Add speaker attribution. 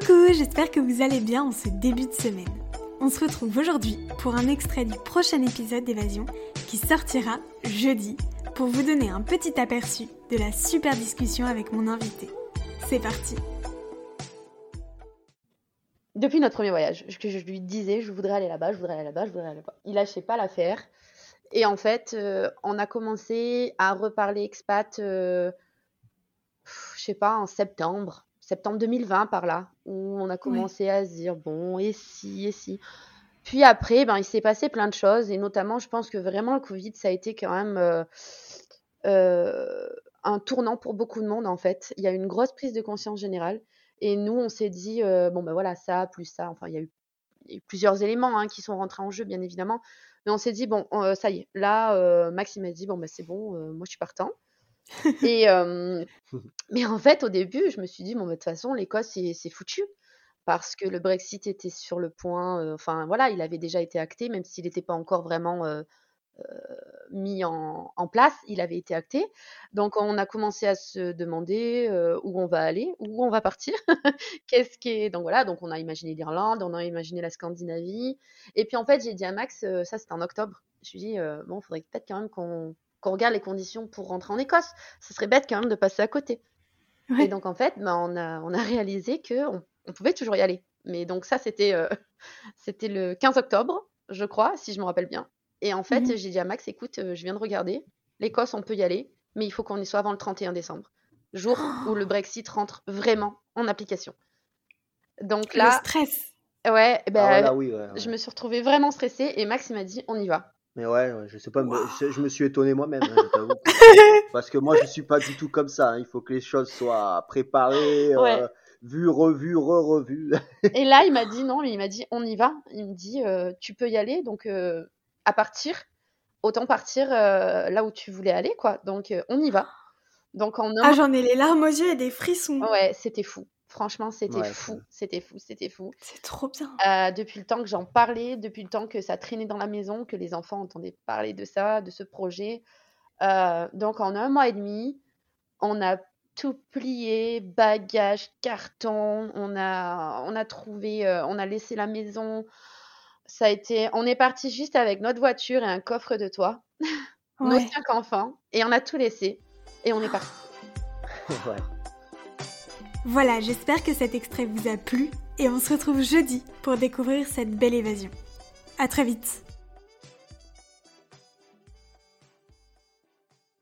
Speaker 1: Coucou, j'espère que vous allez bien en ce début de semaine. On se retrouve aujourd'hui pour un extrait du prochain épisode d'Évasion qui sortira jeudi pour vous donner un petit aperçu de la super discussion avec mon invité. C'est parti
Speaker 2: Depuis notre premier voyage, que je lui disais je voudrais aller là-bas, je voudrais aller là-bas, je voudrais aller là-bas. Il lâchait pas l'affaire. Et en fait, euh, on a commencé à reparler expat, euh, je sais pas, en septembre septembre 2020 par là, où on a commencé à se dire bon, et si, et si. Puis après, ben, il s'est passé plein de choses, et notamment, je pense que vraiment le Covid, ça a été quand même euh, euh, un tournant pour beaucoup de monde, en fait. Il y a eu une grosse prise de conscience générale, et nous, on s'est dit, euh, bon, ben voilà, ça, plus ça, enfin, il y a eu, plusieurs éléments hein, qui sont rentrés en jeu, bien évidemment, mais on s'est dit, bon, ça y est, là, Maxime a dit, bon, ben c'est bon, moi, je suis partant. Mais en fait, au début, je me suis dit, bon, bah, de toute façon, l'Écosse, c'est foutu. Parce que le Brexit était sur le point, enfin voilà, il avait déjà été acté, même s'il n'était pas encore vraiment mis en, place, il avait été acté. Donc on a commencé à se demander où on va aller, où on va partir. Qu'est-ce qui. Donc voilà, donc on a imaginé l'Irlande, on a imaginé la Scandinavie. Et puis en fait, j'ai dit à Max, ça c'était en octobre, je lui ai dit, bon, il faudrait peut-être quand même qu'on qu'on regarde les conditions pour rentrer en Écosse. Ce serait bête quand même de passer à côté. Et donc en fait, ben, on, a, on a réalisé qu'on on pouvait toujours y aller. Mais donc ça, c'était euh, c'était le 15 octobre, je crois, si je me rappelle bien. Et en fait, mhm. j'ai dit à Max, écoute, euh, je viens de regarder, l'Écosse, on peut y aller, mais il faut qu'on y soit avant le 31 décembre, jour où le Brexit rentre vraiment en application. Donc là...
Speaker 1: Le stress
Speaker 2: Ouais, ben, ah oui, je me suis retrouvée vraiment stressée et Max il m'a dit, on y va.
Speaker 3: Mais ouais, je sais pas, je, me suis étonné moi-même, hein, Parce que moi, je suis pas du tout comme ça. Hein. Il faut que les choses soient préparées, euh, vues, revues, re-revues.
Speaker 2: Et là, il m'a dit non, mais il m'a dit on y va. Il me dit euh, tu peux y aller, donc euh, à partir, autant partir là où tu voulais aller, quoi. Donc on y va.
Speaker 1: Donc en Ah, j'en ai les larmes aux yeux et des frissons.
Speaker 2: Ouais, c'était fou. Franchement, c'était fou, c'était fou, c'était fou.
Speaker 1: C'est trop bien.
Speaker 2: Euh, depuis le temps que j'en parlais, depuis le temps que ça traînait dans la maison, que les enfants entendaient parler de ça, de ce projet. Euh, donc en un mois et demi, on a tout plié, bagages, cartons, on a, on a trouvé, euh, on a laissé la maison. Ça a été, on est parti juste avec notre voiture et un coffre de toit, nos cinq enfants, et on a tout laissé et on est parti.
Speaker 1: ouais. Voilà, j'espère que cet extrait vous a plu et on se retrouve jeudi pour découvrir cette belle évasion. À très vite